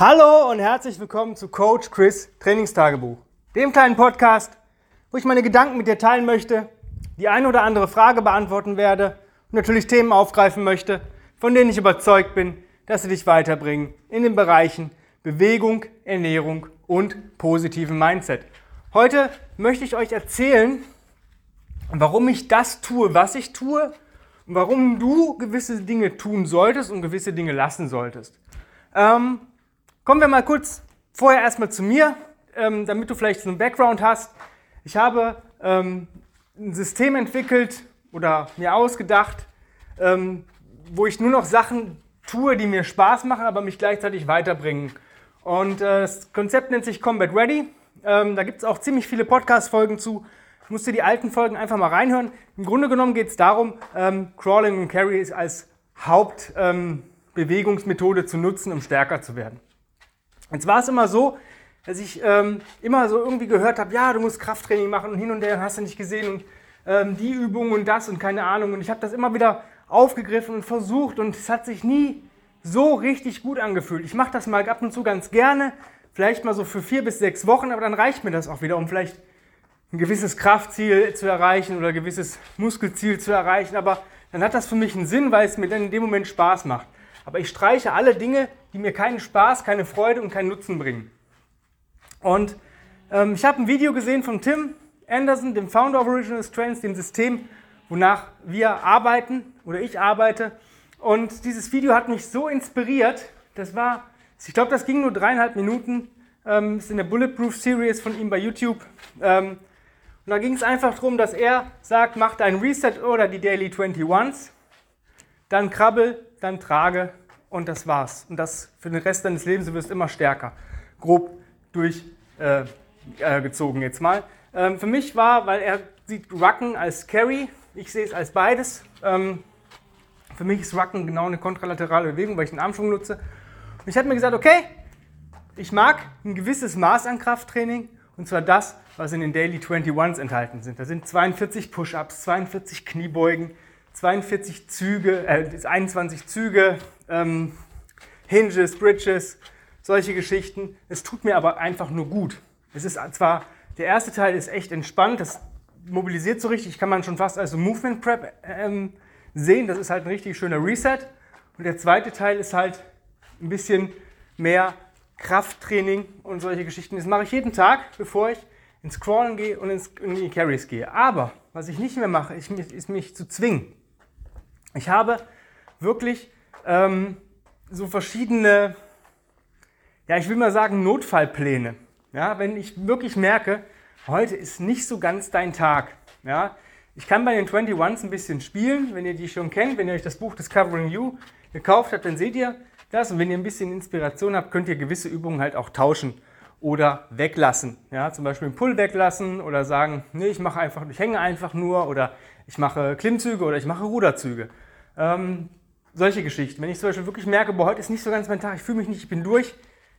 Hallo und herzlich willkommen zu Coach Chris Trainingstagebuch, dem kleinen Podcast, wo ich meine Gedanken mit dir teilen möchte, die eine oder andere Frage beantworten werde und natürlich Themen aufgreifen möchte, von denen ich überzeugt bin, dass sie dich weiterbringen in den Bereichen Bewegung, Ernährung und positiven Mindset. Heute möchte ich euch erzählen, warum ich das tue, was ich tue und warum du gewisse Dinge tun solltest und gewisse Dinge lassen solltest. Ähm, Kommen wir mal kurz vorher erstmal zu mir, ähm, damit du vielleicht so einen Background hast. Ich habe ähm, ein System entwickelt oder mir ausgedacht, ähm, wo ich nur noch Sachen tue, die mir Spaß machen, aber mich gleichzeitig weiterbringen. Und äh, das Konzept nennt sich Combat Ready. Ähm, da gibt es auch ziemlich viele Podcast-Folgen zu. Ich musste die alten Folgen einfach mal reinhören. Im Grunde genommen geht es darum, ähm, Crawling und Carry als Hauptbewegungsmethode zu nutzen, um stärker zu werden. Jetzt war es immer so, dass ich ähm, immer so irgendwie gehört habe, ja, du musst Krafttraining machen und hin und her, hast du nicht gesehen und ähm, die Übung und das und keine Ahnung. Und ich habe das immer wieder aufgegriffen und versucht und es hat sich nie so richtig gut angefühlt. Ich mache das mal ab und zu ganz gerne, vielleicht mal so für vier bis sechs Wochen, aber dann reicht mir das auch wieder, um vielleicht ein gewisses Kraftziel zu erreichen oder ein gewisses Muskelziel zu erreichen. Aber dann hat das für mich einen Sinn, weil es mir dann in dem Moment Spaß macht. Aber ich streiche alle Dinge, die mir keinen Spaß, keine Freude und keinen Nutzen bringen. Und ähm, ich habe ein Video gesehen von Tim Anderson, dem Founder of Original Strengths, dem System, wonach wir arbeiten oder ich arbeite. Und dieses Video hat mich so inspiriert. Das war, ich glaube, das ging nur dreieinhalb Minuten. Ähm, ist in der Bulletproof Series von ihm bei YouTube. Ähm, und da ging es einfach darum, dass er sagt, mach dein Reset oder die Daily 21s, dann krabbel dann trage und das war's. Und das für den Rest deines Lebens, du wirst immer stärker. Grob durchgezogen äh, äh, jetzt mal. Ähm, für mich war, weil er sieht Rucken als Carry, ich sehe es als beides. Ähm, für mich ist Rucken genau eine kontralaterale Bewegung, weil ich den Armschwung nutze. Und ich habe mir gesagt, okay, ich mag ein gewisses Maß an Krafttraining und zwar das, was in den Daily 21s enthalten sind. Da sind 42 Push-Ups, 42 Kniebeugen, 42 Züge, äh, 21 Züge, ähm, Hinges, Bridges, solche Geschichten. Es tut mir aber einfach nur gut. Es ist zwar, der erste Teil ist echt entspannt, das mobilisiert so richtig, kann man schon fast als Movement Prep ähm, sehen. Das ist halt ein richtig schöner Reset. Und der zweite Teil ist halt ein bisschen mehr Krafttraining und solche Geschichten. Das mache ich jeden Tag, bevor ich ins Crawlen gehe und ins, in die Carries gehe. Aber was ich nicht mehr mache, ist ist mich zu zwingen. Ich habe wirklich ähm, so verschiedene, ja, ich will mal sagen, Notfallpläne. Ja, wenn ich wirklich merke, heute ist nicht so ganz dein Tag. Ja, ich kann bei den 21s ein bisschen spielen, wenn ihr die schon kennt, wenn ihr euch das Buch Discovering You gekauft habt, dann seht ihr das. Und wenn ihr ein bisschen Inspiration habt, könnt ihr gewisse Übungen halt auch tauschen oder weglassen. Ja, zum Beispiel einen Pull weglassen oder sagen, nee, ich mache einfach, ich hänge einfach nur oder ich mache Klimmzüge oder ich mache Ruderzüge. Ähm, solche Geschichten. Wenn ich zum Beispiel wirklich merke, boah, heute ist nicht so ganz mein Tag, ich fühle mich nicht, ich bin durch,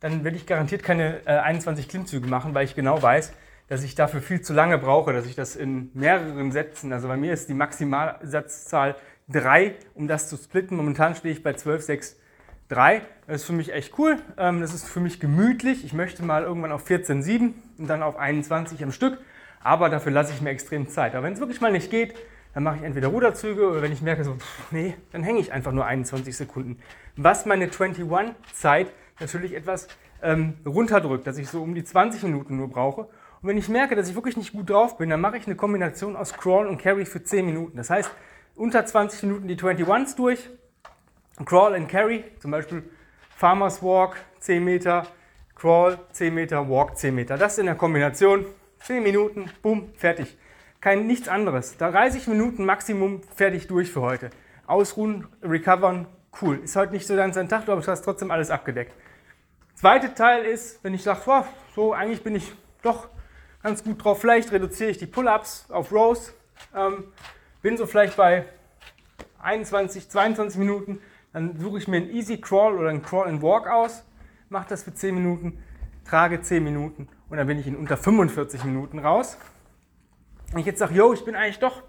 dann werde ich garantiert keine äh, 21 Klimmzüge machen, weil ich genau weiß, dass ich dafür viel zu lange brauche, dass ich das in mehreren Sätzen, also bei mir ist die Maximalsatzzahl 3, um das zu splitten. Momentan stehe ich bei 12, 6, 3. Das ist für mich echt cool. Ähm, das ist für mich gemütlich. Ich möchte mal irgendwann auf 14, 7 und dann auf 21 am Stück. Aber dafür lasse ich mir extrem Zeit. Aber wenn es wirklich mal nicht geht, dann mache ich entweder Ruderzüge oder wenn ich merke, so, pff, nee, dann hänge ich einfach nur 21 Sekunden. Was meine 21-Zeit natürlich etwas ähm, runterdrückt, dass ich so um die 20 Minuten nur brauche. Und wenn ich merke, dass ich wirklich nicht gut drauf bin, dann mache ich eine Kombination aus Crawl und Carry für 10 Minuten. Das heißt, unter 20 Minuten die 21s durch, Crawl and Carry, zum Beispiel Farmers Walk 10 Meter, Crawl 10 Meter, Walk 10 Meter. Das in der Kombination, 10 Minuten, boom, fertig. Kein nichts anderes. 30 Minuten Maximum fertig durch für heute. Ausruhen, recovern, cool. Ist heute nicht so ganz ein Tag, aber du hast trotzdem alles abgedeckt. Zweiter Teil ist, wenn ich sage, so eigentlich bin ich doch ganz gut drauf, vielleicht reduziere ich die Pull-Ups auf Rows, ähm, bin so vielleicht bei 21, 22 Minuten, dann suche ich mir einen Easy Crawl oder einen Crawl and Walk aus, mache das für 10 Minuten, trage 10 Minuten und dann bin ich in unter 45 Minuten raus. Wenn ich jetzt sage, yo, ich bin eigentlich doch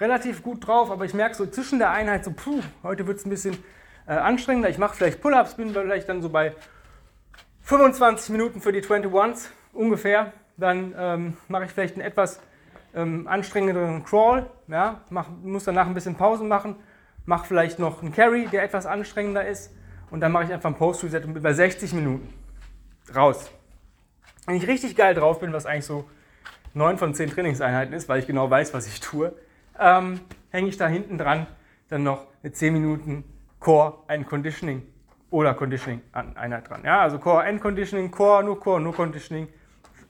relativ gut drauf, aber ich merke so zwischen der Einheit so, puh, heute wird es ein bisschen äh, anstrengender. Ich mache vielleicht Pull-Ups, bin vielleicht dann so bei 25 Minuten für die 21s ungefähr. Dann ähm, mache ich vielleicht einen etwas ähm, anstrengenderen Crawl. Ja, mach, muss danach ein bisschen Pause machen. Mache vielleicht noch einen Carry, der etwas anstrengender ist. Und dann mache ich einfach ein Post-Reset und bei 60 Minuten raus. Wenn ich richtig geil drauf bin, was eigentlich so 9 von 10 Trainingseinheiten ist, weil ich genau weiß, was ich tue, ähm, hänge ich da hinten dran dann noch eine 10 Minuten Core, ein Conditioning oder Conditioning-Einheit dran. Ja, also Core and Conditioning, Core, nur Core, nur Conditioning.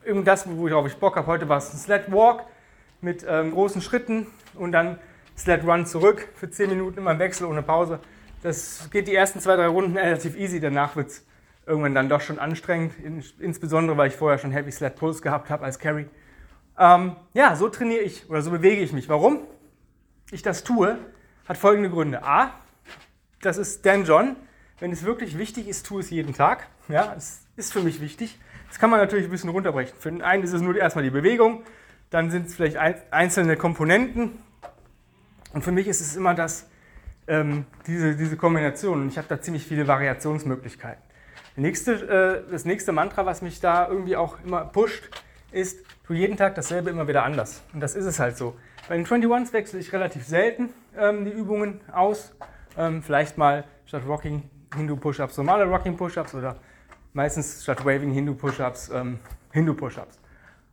Irgendwas, worauf ich Bock habe. Heute war es ein Sled Walk mit ähm, großen Schritten und dann Sled Run zurück für 10 Minuten immer im Wechsel ohne Pause. Das geht die ersten zwei, drei Runden relativ easy. Danach wird es irgendwann dann doch schon anstrengend, insbesondere weil ich vorher schon Heavy Sled Pulse gehabt habe als Carry. Ähm, ja, so trainiere ich oder so bewege ich mich. Warum ich das tue, hat folgende Gründe. A, das ist Dan John. Wenn es wirklich wichtig ist, tue es jeden Tag. Ja, es ist für mich wichtig. Das kann man natürlich ein bisschen runterbrechen. Für den einen ist es nur erstmal die Bewegung, dann sind es vielleicht einzelne Komponenten. Und für mich ist es immer das, ähm, diese, diese Kombination. Und ich habe da ziemlich viele Variationsmöglichkeiten. Nächste, äh, das nächste Mantra, was mich da irgendwie auch immer pusht, ist, tu jeden Tag dasselbe immer wieder anders. Und das ist es halt so. Bei den 21s wechsle ich relativ selten ähm, die Übungen aus. Ähm, vielleicht mal statt Rocking Hindu Push-Ups normale Rocking Push-Ups oder meistens statt Waving Hindu Push-Ups ähm, Hindu Push-Ups.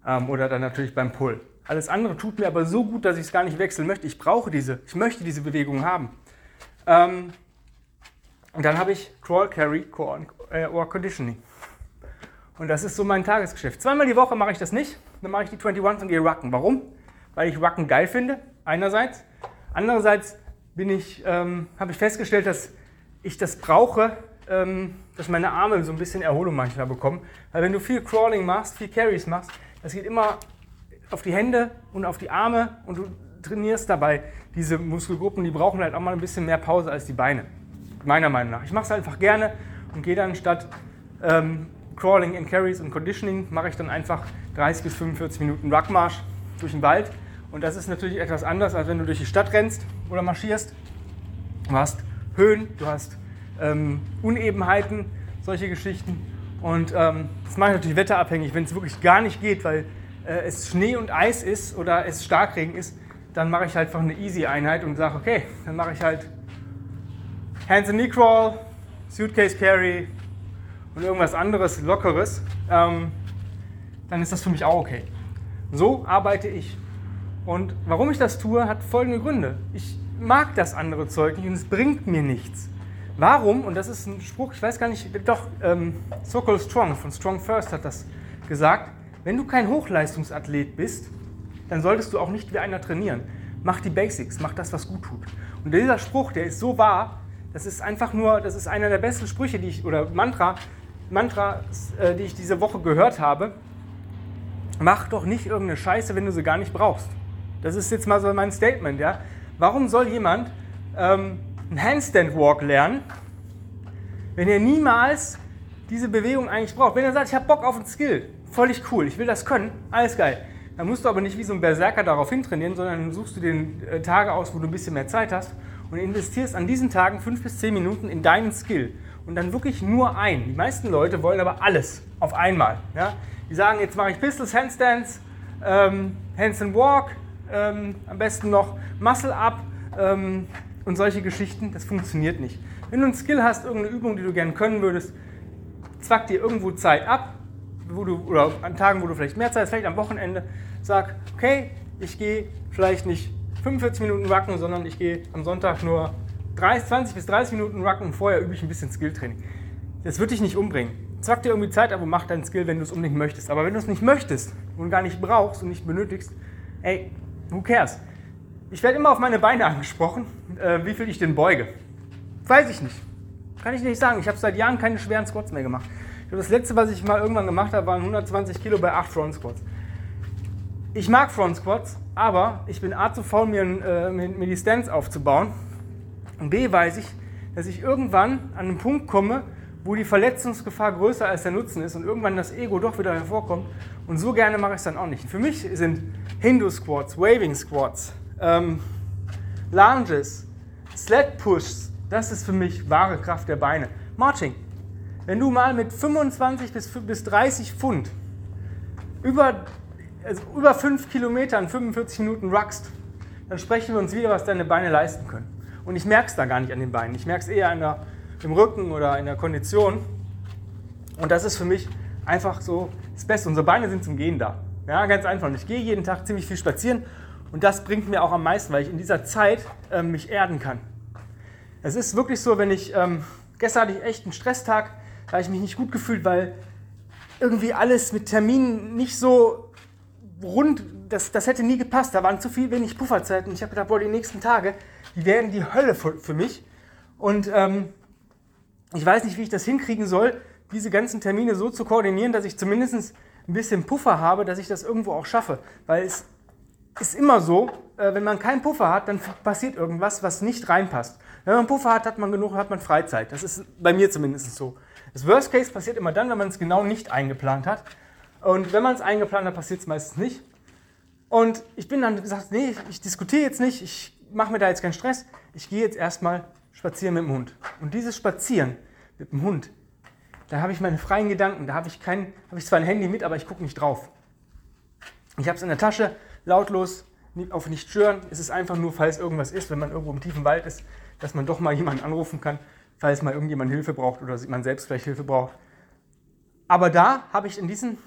Ähm, oder dann natürlich beim Pull. Alles andere tut mir aber so gut, dass ich es gar nicht wechseln möchte. Ich brauche diese, ich möchte diese Bewegung haben. Ähm, und dann habe ich Crawl, Carry, Core äh, or Conditioning. Und das ist so mein Tagesgeschäft. Zweimal die Woche mache ich das nicht. Dann mache ich die 21s und gehe Rucken. Warum? Weil ich Rucken geil finde, einerseits. Andererseits ich, ähm, habe ich festgestellt, dass ich das brauche, ähm, dass meine Arme so ein bisschen Erholung manchmal bekommen. Weil wenn du viel Crawling machst, viel Carries machst, das geht immer auf die Hände und auf die Arme und du trainierst dabei diese Muskelgruppen, die brauchen halt auch mal ein bisschen mehr Pause als die Beine meiner Meinung nach. Ich mache es einfach gerne und gehe dann statt ähm, Crawling and Carries und Conditioning, mache ich dann einfach 30 bis 45 Minuten Ruckmarsch durch den Wald. Und das ist natürlich etwas anders, als wenn du durch die Stadt rennst oder marschierst. Du hast Höhen, du hast ähm, Unebenheiten, solche Geschichten. Und ähm, das mache ich natürlich wetterabhängig. Wenn es wirklich gar nicht geht, weil äh, es Schnee und Eis ist oder es Starkregen ist, dann mache ich halt einfach eine Easy-Einheit und sage, okay, dann mache ich halt Hands and Knee Crawl, Suitcase Carry und irgendwas anderes, Lockeres, ähm, dann ist das für mich auch okay. So arbeite ich. Und warum ich das tue, hat folgende Gründe. Ich mag das andere Zeug nicht und es bringt mir nichts. Warum? Und das ist ein Spruch, ich weiß gar nicht, doch, ähm, Sokol Strong von Strong First hat das gesagt. Wenn du kein Hochleistungsathlet bist, dann solltest du auch nicht wie einer trainieren. Mach die Basics, mach das, was gut tut. Und dieser Spruch, der ist so wahr, das ist einfach nur, das ist einer der besten Sprüche, die ich, oder Mantra, Mantras, äh, die ich diese Woche gehört habe. Mach doch nicht irgendeine Scheiße, wenn du sie gar nicht brauchst. Das ist jetzt mal so mein Statement, ja. Warum soll jemand ähm, einen Handstand Walk lernen, wenn er niemals diese Bewegung eigentlich braucht? Wenn er sagt, ich habe Bock auf einen Skill, völlig cool, ich will das können, alles geil. Dann musst du aber nicht wie so ein Berserker darauf hintrainieren, sondern suchst du den äh, Tage aus, wo du ein bisschen mehr Zeit hast und investierst an diesen Tagen fünf bis zehn Minuten in deinen Skill und dann wirklich nur ein. Die meisten Leute wollen aber alles auf einmal. Ja? Die sagen, jetzt mache ich Pistols, Handstands, ähm, Handstand Walk, ähm, am besten noch Muscle Up ähm, und solche Geschichten. Das funktioniert nicht. Wenn du einen Skill hast, irgendeine Übung, die du gerne können würdest, zwack dir irgendwo Zeit ab, wo du, oder an Tagen, wo du vielleicht mehr Zeit hast, vielleicht am Wochenende, sag, okay, ich gehe vielleicht nicht 45 Minuten Rucken, sondern ich gehe am Sonntag nur 30, 20 bis 30 Minuten Rucken und vorher übe ich ein bisschen Skilltraining. Das wird dich nicht umbringen. Zwack dir irgendwie Zeit ab und mach deinen Skill, wenn du es unbedingt möchtest. Aber wenn du es nicht möchtest und gar nicht brauchst und nicht benötigst, ey, who cares? Ich werde immer auf meine Beine angesprochen, äh, wie viel ich denn beuge. Weiß ich nicht. Kann ich nicht sagen. Ich habe seit Jahren keine schweren Squats mehr gemacht. Das letzte, was ich mal irgendwann gemacht habe, waren 120 Kilo bei 8 Front Squats. Ich mag Front Squats, aber ich bin A zu faul, mir, äh, mir die Stance aufzubauen. Und B weiß ich, dass ich irgendwann an einen Punkt komme, wo die Verletzungsgefahr größer als der Nutzen ist und irgendwann das Ego doch wieder hervorkommt. Und so gerne mache ich es dann auch nicht. Für mich sind Hindu Squats, Waving Squats, ähm, Lunges, Sled Pushs, das ist für mich wahre Kraft der Beine. Marching. Wenn du mal mit 25 bis, bis 30 Pfund über, also über 5 Kilometern 45 Minuten ruckst, dann sprechen wir uns wieder, was deine Beine leisten können. Und ich merke es da gar nicht an den Beinen. Ich merke es eher der, im Rücken oder in der Kondition. Und das ist für mich einfach so das Beste. Unsere Beine sind zum Gehen da. Ja, ganz einfach. Und ich gehe jeden Tag ziemlich viel spazieren und das bringt mir auch am meisten, weil ich in dieser Zeit äh, mich erden kann. Es ist wirklich so, wenn ich, ähm, gestern hatte ich echt einen Stresstag, da habe ich mich nicht gut gefühlt, weil irgendwie alles mit Terminen nicht so rund, das, das hätte nie gepasst. Da waren zu viel wenig Pufferzeiten. Ich habe gedacht, boah, die nächsten Tage, die werden die Hölle für, für mich. Und ähm, ich weiß nicht, wie ich das hinkriegen soll, diese ganzen Termine so zu koordinieren, dass ich zumindest ein bisschen Puffer habe, dass ich das irgendwo auch schaffe. Weil es ist immer so, äh, wenn man keinen Puffer hat, dann passiert irgendwas, was nicht reinpasst. Wenn man einen Puffer hat, hat man genug, hat man Freizeit. Das ist bei mir zumindest so. Das Worst Case passiert immer dann, wenn man es genau nicht eingeplant hat. Und wenn man es eingeplant hat, passiert es meistens nicht. Und ich bin dann gesagt, nee, ich diskutiere jetzt nicht, ich mache mir da jetzt keinen Stress. Ich gehe jetzt erstmal spazieren mit dem Hund. Und dieses Spazieren mit dem Hund, da habe ich meine freien Gedanken. Da habe ich kein, habe ich zwar ein Handy mit, aber ich gucke nicht drauf. Ich habe es in der Tasche, lautlos, auf nicht stören. Es ist einfach nur, falls irgendwas ist, wenn man irgendwo im tiefen Wald ist, dass man doch mal jemanden anrufen kann, falls mal irgendjemand Hilfe braucht oder man selbst vielleicht Hilfe braucht. Aber da habe ich in diesen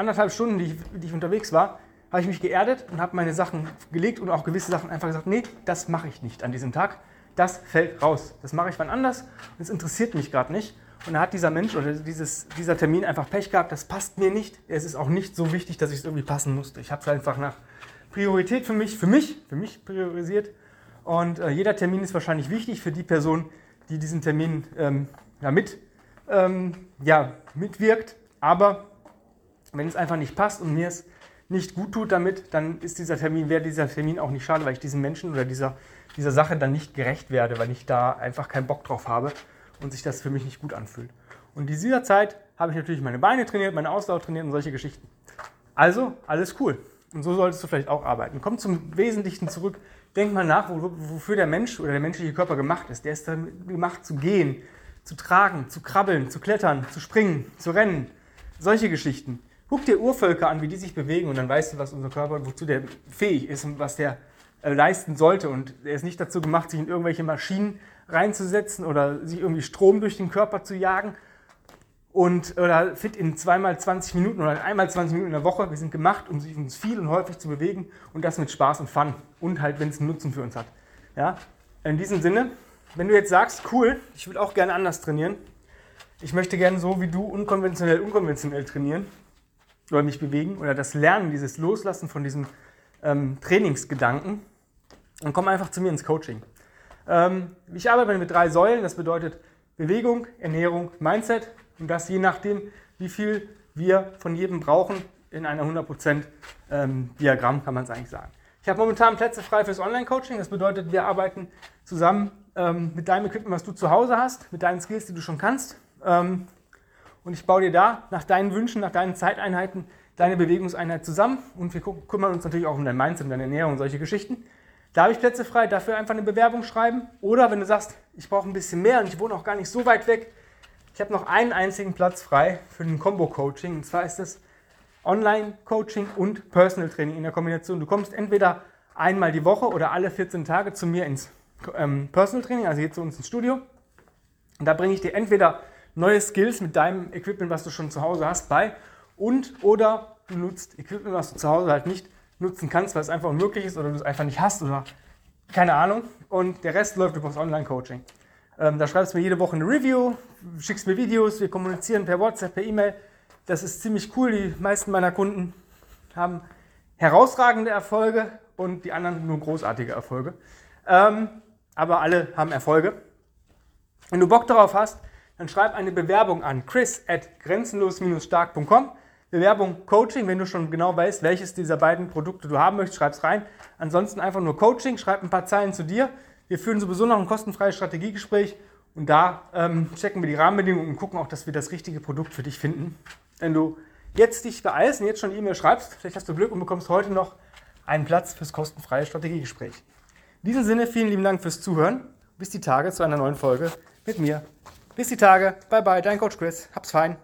anderthalb Stunden, die ich, die ich unterwegs war, habe ich mich geerdet und habe meine Sachen gelegt und auch gewisse Sachen einfach gesagt, nee, das mache ich nicht an diesem Tag. Das fällt raus. Das mache ich wann anders und es interessiert mich gerade nicht. Und da hat dieser Mensch oder dieses, dieser Termin einfach Pech gehabt, das passt mir nicht. Es ist auch nicht so wichtig, dass ich es irgendwie passen musste. Ich habe es einfach nach Priorität für mich, für mich, für mich priorisiert. Und äh, jeder Termin ist wahrscheinlich wichtig für die Person, die diesen Termin ähm, ja, mit, ähm, ja, mitwirkt. Aber wenn es einfach nicht passt und mir es nicht gut tut damit, dann ist dieser Termin, wäre dieser Termin auch nicht schade, weil ich diesem Menschen oder dieser, dieser Sache dann nicht gerecht werde, weil ich da einfach keinen Bock drauf habe und sich das für mich nicht gut anfühlt. Und in dieser Zeit habe ich natürlich meine Beine trainiert, meine Ausdauer trainiert und solche Geschichten. Also, alles cool. Und so solltest du vielleicht auch arbeiten. Komm zum Wesentlichen zurück. Denk mal nach, wofür der Mensch oder der menschliche Körper gemacht ist. Der ist gemacht zu gehen, zu tragen, zu krabbeln, zu klettern, zu springen, zu rennen. Solche Geschichten. Guck dir Urvölker an, wie die sich bewegen und dann weißt du, was unser Körper, wozu der fähig ist und was der äh, leisten sollte. Und er ist nicht dazu gemacht, sich in irgendwelche Maschinen reinzusetzen oder sich irgendwie Strom durch den Körper zu jagen, und oder fit in zweimal 20 Minuten oder einmal 20 Minuten in der Woche. Wir sind gemacht, um uns viel und häufig zu bewegen und das mit Spaß und Fun und halt, wenn es einen Nutzen für uns hat. Ja? In diesem Sinne, wenn du jetzt sagst, cool, ich würde auch gerne anders trainieren, ich möchte gerne so wie du unkonventionell, unkonventionell trainieren oder mich bewegen oder das Lernen, dieses Loslassen von diesem ähm, Trainingsgedanken, dann komm einfach zu mir ins Coaching. Ähm, ich arbeite mit drei Säulen, das bedeutet Bewegung, Ernährung, Mindset. Und das je nachdem, wie viel wir von jedem brauchen in einer 100% ähm, Diagramm, kann man es eigentlich sagen. Ich habe momentan Plätze frei fürs Online-Coaching. Das bedeutet, wir arbeiten zusammen ähm, mit deinem Equipment, was du zu Hause hast, mit deinen Skills, die du schon kannst. Und ich baue dir da nach deinen Wünschen, nach deinen Zeiteinheiten deine Bewegungseinheit zusammen. Und wir kümmern uns natürlich auch um dein Mindset, um deine Ernährung und solche Geschichten. Da habe ich Plätze frei, dafür einfach eine Bewerbung schreiben. Oder wenn du sagst, ich brauche ein bisschen mehr und ich wohne auch gar nicht so weit weg, ich habe noch einen einzigen Platz frei für ein Combo-Coaching. Und zwar ist das Online-Coaching und Personal Training in der Kombination. Du kommst entweder einmal die Woche oder alle 14 Tage zu mir ins ähm, Personal Training, also hier zu uns ins Studio. Und da bringe ich dir entweder neue Skills mit deinem Equipment, was du schon zu Hause hast, bei und oder du nutzt Equipment, was du zu Hause halt nicht nutzen kannst, weil es einfach unmöglich ist oder du es einfach nicht hast oder keine Ahnung. Und der Rest läuft über das Online-Coaching. Ähm, da schreibst du mir jede Woche eine Review, schickst mir Videos, wir kommunizieren per WhatsApp, per E-Mail. Das ist ziemlich cool. Die meisten meiner Kunden haben herausragende Erfolge und die anderen nur großartige Erfolge. Ähm, aber alle haben Erfolge. Wenn du Bock darauf hast, dann schreib eine Bewerbung an chris at grenzenlos-stark.com. Bewerbung Coaching, wenn du schon genau weißt, welches dieser beiden Produkte du haben möchtest, schreib es rein. Ansonsten einfach nur Coaching, schreib ein paar Zeilen zu dir. Wir führen sowieso noch ein kostenfreies Strategiegespräch und da ähm, checken wir die Rahmenbedingungen und gucken auch, dass wir das richtige Produkt für dich finden. Wenn du jetzt dich beeilst und jetzt schon E-Mail schreibst, vielleicht hast du Glück und bekommst heute noch einen Platz fürs kostenfreie Strategiegespräch. In diesem Sinne, vielen lieben Dank fürs Zuhören. Bis die Tage zu einer neuen Folge mit mir. Bis die Tage. Bye bye, dein Coach Chris. Hab's fein.